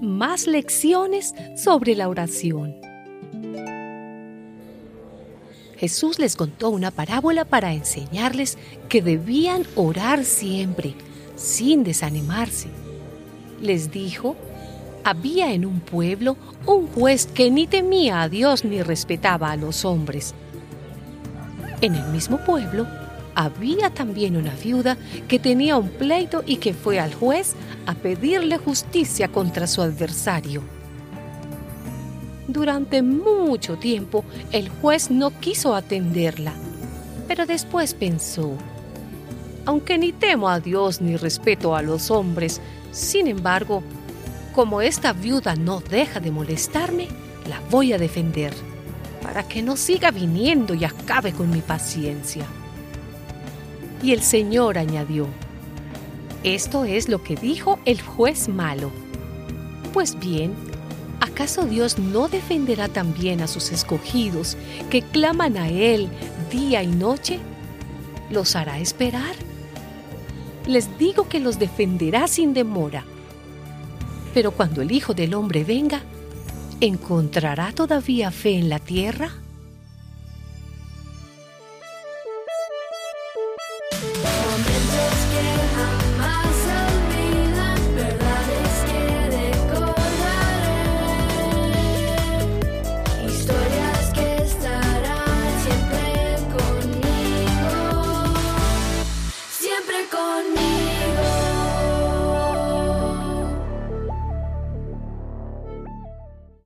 más lecciones sobre la oración. Jesús les contó una parábola para enseñarles que debían orar siempre, sin desanimarse. Les dijo, había en un pueblo un juez que ni temía a Dios ni respetaba a los hombres. En el mismo pueblo había también una viuda que tenía un pleito y que fue al juez a pedirle justicia contra su adversario. Durante mucho tiempo el juez no quiso atenderla, pero después pensó, aunque ni temo a Dios ni respeto a los hombres, sin embargo, como esta viuda no deja de molestarme, la voy a defender, para que no siga viniendo y acabe con mi paciencia. Y el Señor añadió, esto es lo que dijo el juez malo. Pues bien, ¿acaso Dios no defenderá también a sus escogidos que claman a Él día y noche? ¿Los hará esperar? Les digo que los defenderá sin demora. Pero cuando el Hijo del Hombre venga, ¿encontrará todavía fe en la tierra? Yeah. I'm